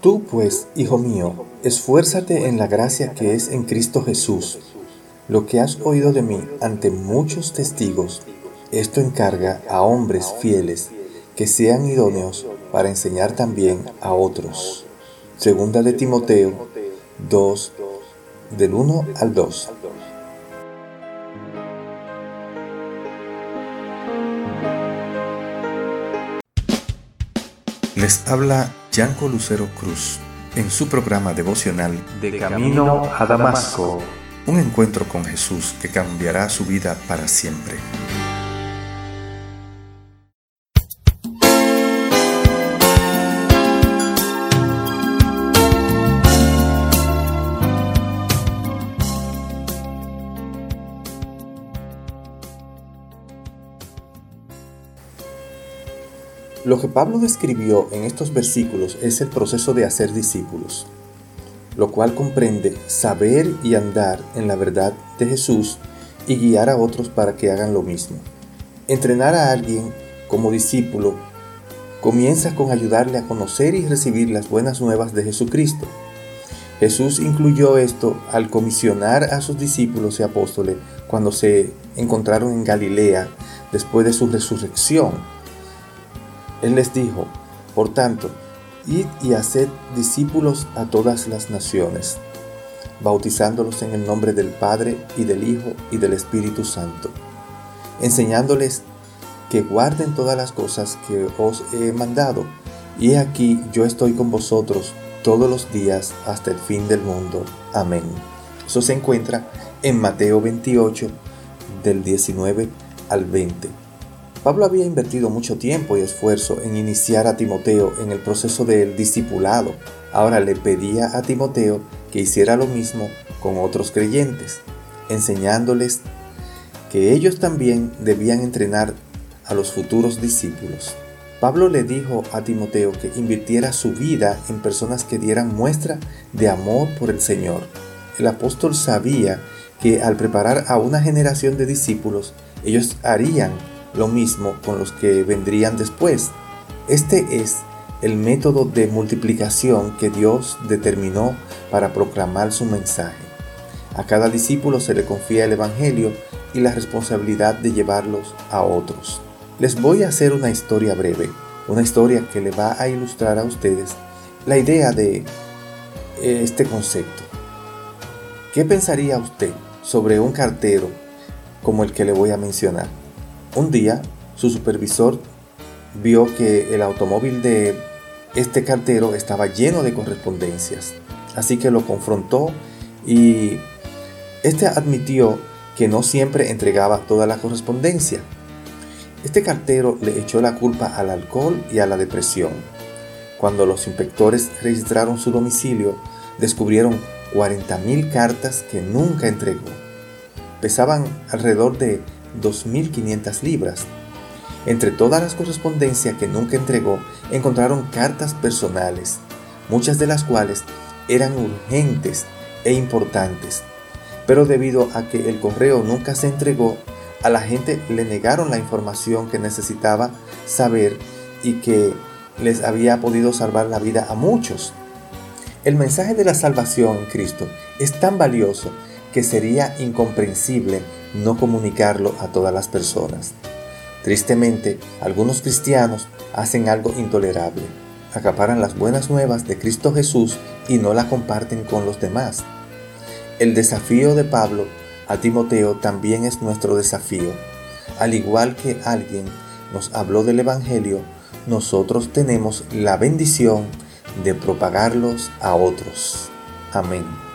Tú pues, hijo mío, esfuérzate en la gracia que es en Cristo Jesús. Lo que has oído de mí ante muchos testigos, esto encarga a hombres fieles que sean idóneos para enseñar también a otros. Segunda de Timoteo 2, del 1 al 2. Les habla Yanco Lucero Cruz en su programa devocional De Camino a Damasco. Un encuentro con Jesús que cambiará su vida para siempre. Lo que Pablo describió en estos versículos es el proceso de hacer discípulos, lo cual comprende saber y andar en la verdad de Jesús y guiar a otros para que hagan lo mismo. Entrenar a alguien como discípulo comienza con ayudarle a conocer y recibir las buenas nuevas de Jesucristo. Jesús incluyó esto al comisionar a sus discípulos y apóstoles cuando se encontraron en Galilea después de su resurrección él les dijo, por tanto, id y haced discípulos a todas las naciones, bautizándolos en el nombre del Padre y del Hijo y del Espíritu Santo, enseñándoles que guarden todas las cosas que os he mandado, y aquí yo estoy con vosotros todos los días hasta el fin del mundo. Amén. Eso se encuentra en Mateo 28, del 19 al 20. Pablo había invertido mucho tiempo y esfuerzo en iniciar a Timoteo en el proceso del discipulado. Ahora le pedía a Timoteo que hiciera lo mismo con otros creyentes, enseñándoles que ellos también debían entrenar a los futuros discípulos. Pablo le dijo a Timoteo que invirtiera su vida en personas que dieran muestra de amor por el Señor. El apóstol sabía que al preparar a una generación de discípulos, ellos harían lo mismo con los que vendrían después. Este es el método de multiplicación que Dios determinó para proclamar su mensaje. A cada discípulo se le confía el Evangelio y la responsabilidad de llevarlos a otros. Les voy a hacer una historia breve, una historia que le va a ilustrar a ustedes la idea de este concepto. ¿Qué pensaría usted sobre un cartero como el que le voy a mencionar? Un día, su supervisor vio que el automóvil de este cartero estaba lleno de correspondencias, así que lo confrontó y este admitió que no siempre entregaba toda la correspondencia. Este cartero le echó la culpa al alcohol y a la depresión. Cuando los inspectores registraron su domicilio, descubrieron 40.000 cartas que nunca entregó. Pesaban alrededor de 2.500 libras. Entre todas las correspondencias que nunca entregó, encontraron cartas personales, muchas de las cuales eran urgentes e importantes. Pero debido a que el correo nunca se entregó, a la gente le negaron la información que necesitaba saber y que les había podido salvar la vida a muchos. El mensaje de la salvación en Cristo es tan valioso que sería incomprensible no comunicarlo a todas las personas. Tristemente, algunos cristianos hacen algo intolerable. Acaparan las buenas nuevas de Cristo Jesús y no la comparten con los demás. El desafío de Pablo a Timoteo también es nuestro desafío. Al igual que alguien nos habló del Evangelio, nosotros tenemos la bendición de propagarlos a otros. Amén.